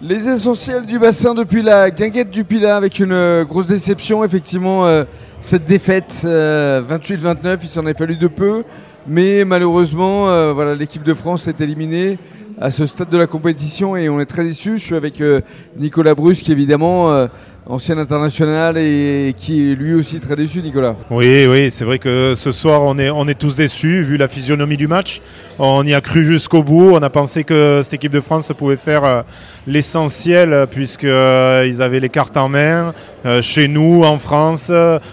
Les essentiels du bassin depuis la guinguette du Pilat avec une euh, grosse déception, effectivement, euh, cette défaite 28-29, euh, il s'en est fallu de peu, mais malheureusement, voilà, l'équipe de France est éliminée à ce stade de la compétition et on est très déçus. Je suis avec Nicolas Brusque, évidemment ancien international et qui est lui aussi très déçu, Nicolas. Oui, oui, c'est vrai que ce soir on est, on est tous déçus vu la physionomie du match. On y a cru jusqu'au bout. On a pensé que cette équipe de France pouvait faire euh, l'essentiel puisqu'ils euh, avaient les cartes en main euh, chez nous, en France,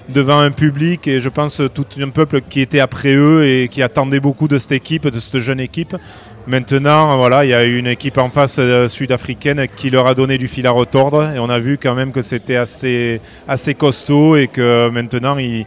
devant un public et je pense tout un peuple qui était après eux et qui attendait beaucoup de cette équipe, de cette jeune équipe. Maintenant, voilà, il y a une équipe en face euh, sud-africaine qui leur a donné du fil à retordre et on a vu quand même que c'était assez, assez costaud et que maintenant il,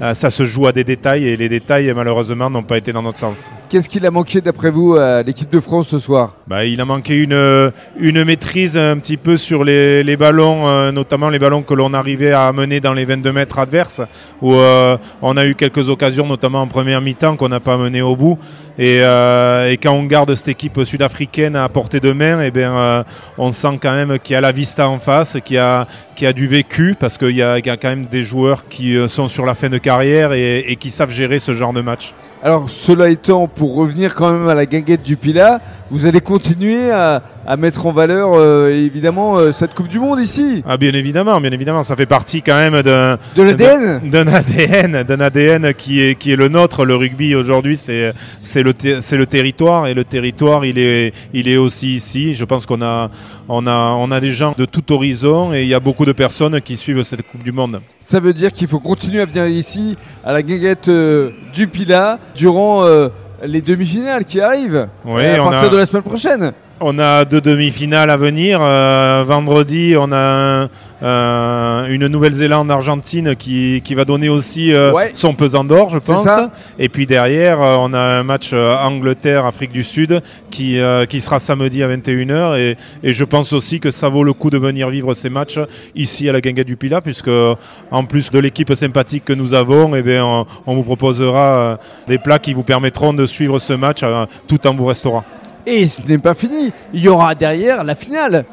euh, ça se joue à des détails et les détails malheureusement n'ont pas été dans notre sens. Qu'est-ce qu'il a manqué d'après vous à l'équipe de France ce soir? Bah, Il a manqué une, une maîtrise un petit peu sur les, les ballons, euh, notamment les ballons que l'on arrivait à mener dans les 22 mètres adverses où on a eu quelques occasions, notamment en première mi-temps, qu'on n'a pas mené au bout. Et, et quand on garde de cette équipe sud-africaine à portée de main, eh euh, on sent quand même qu'il y a la vista en face, qu'il y a, a du vécu, parce qu'il y, a quand même des joueurs qui euh, sont sur la fin de carrière et, qui savent gérer ce genre de match. Alors, cela étant, pour revenir quand même à la guinguette du Pila, vous allez continuer à, mettre en valeur euh, évidemment euh, cette Coupe du Monde ici. Ah bien évidemment, bien évidemment, ça fait partie quand même d'un de l'ADN, d'un ADN, d'un ADN qui est qui est le nôtre. Le rugby aujourd'hui, c'est c'est le c'est le territoire et le territoire, il est il est aussi ici. Je pense qu'on a on a on a des gens de tout horizon et il y a beaucoup de personnes qui suivent cette Coupe du Monde. Ça veut dire qu'il faut continuer à venir ici à la guinguette euh, du Pila durant les demi-finales qui arrivent à partir de la semaine prochaine. On a deux demi-finales à venir. Euh, vendredi, on a une Nouvelle-Zélande-Argentine qui, qui, va donner aussi euh, son pesant d'or, je pense. Et puis derrière, euh, on a un match Angleterre-Afrique du Sud qui, qui sera samedi à 21h. Et, et, je pense aussi que ça vaut le coup de venir vivre ces matchs ici à la Guinguette du Pilat, puisque en plus de l'équipe sympathique que nous avons, eh bien, on, on, vous proposera des plats qui vous permettront de suivre ce match tout en vous restaurant. Et ce n'est pas fini. Il y aura derrière la finale.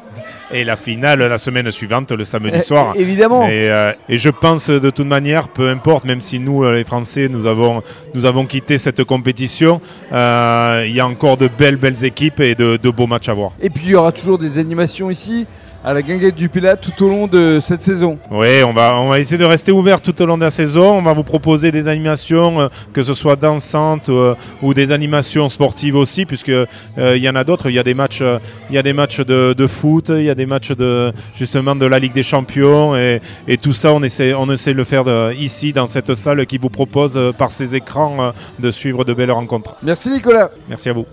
Et la finale la semaine suivante, le samedi eh, soir. évidemment. Euh, et, je pense de toute manière, peu importe, même si nous, euh, les Français, nous avons, nous avons quitté cette compétition, euh, il y a encore de belles, belles équipes et de, de beaux matchs à voir. Et puis il y aura toujours des animations ici à la guinguette du Pilat tout au long de cette saison. Oui, on va, on va essayer de rester ouvert tout au long de la saison. On va vous proposer des animations, euh, que ce soit dansantes euh, ou des animations sportives aussi, puisque euh, il y en a d'autres. Il y a des matchs, il y a des matchs de, foot, il y a des matchs de justement de la Ligue des Champions et, tout ça, on essaie, on essaie de le faire ici dans cette salle qui vous propose par ces écrans de suivre de belles rencontres. Merci Nicolas. Merci à vous.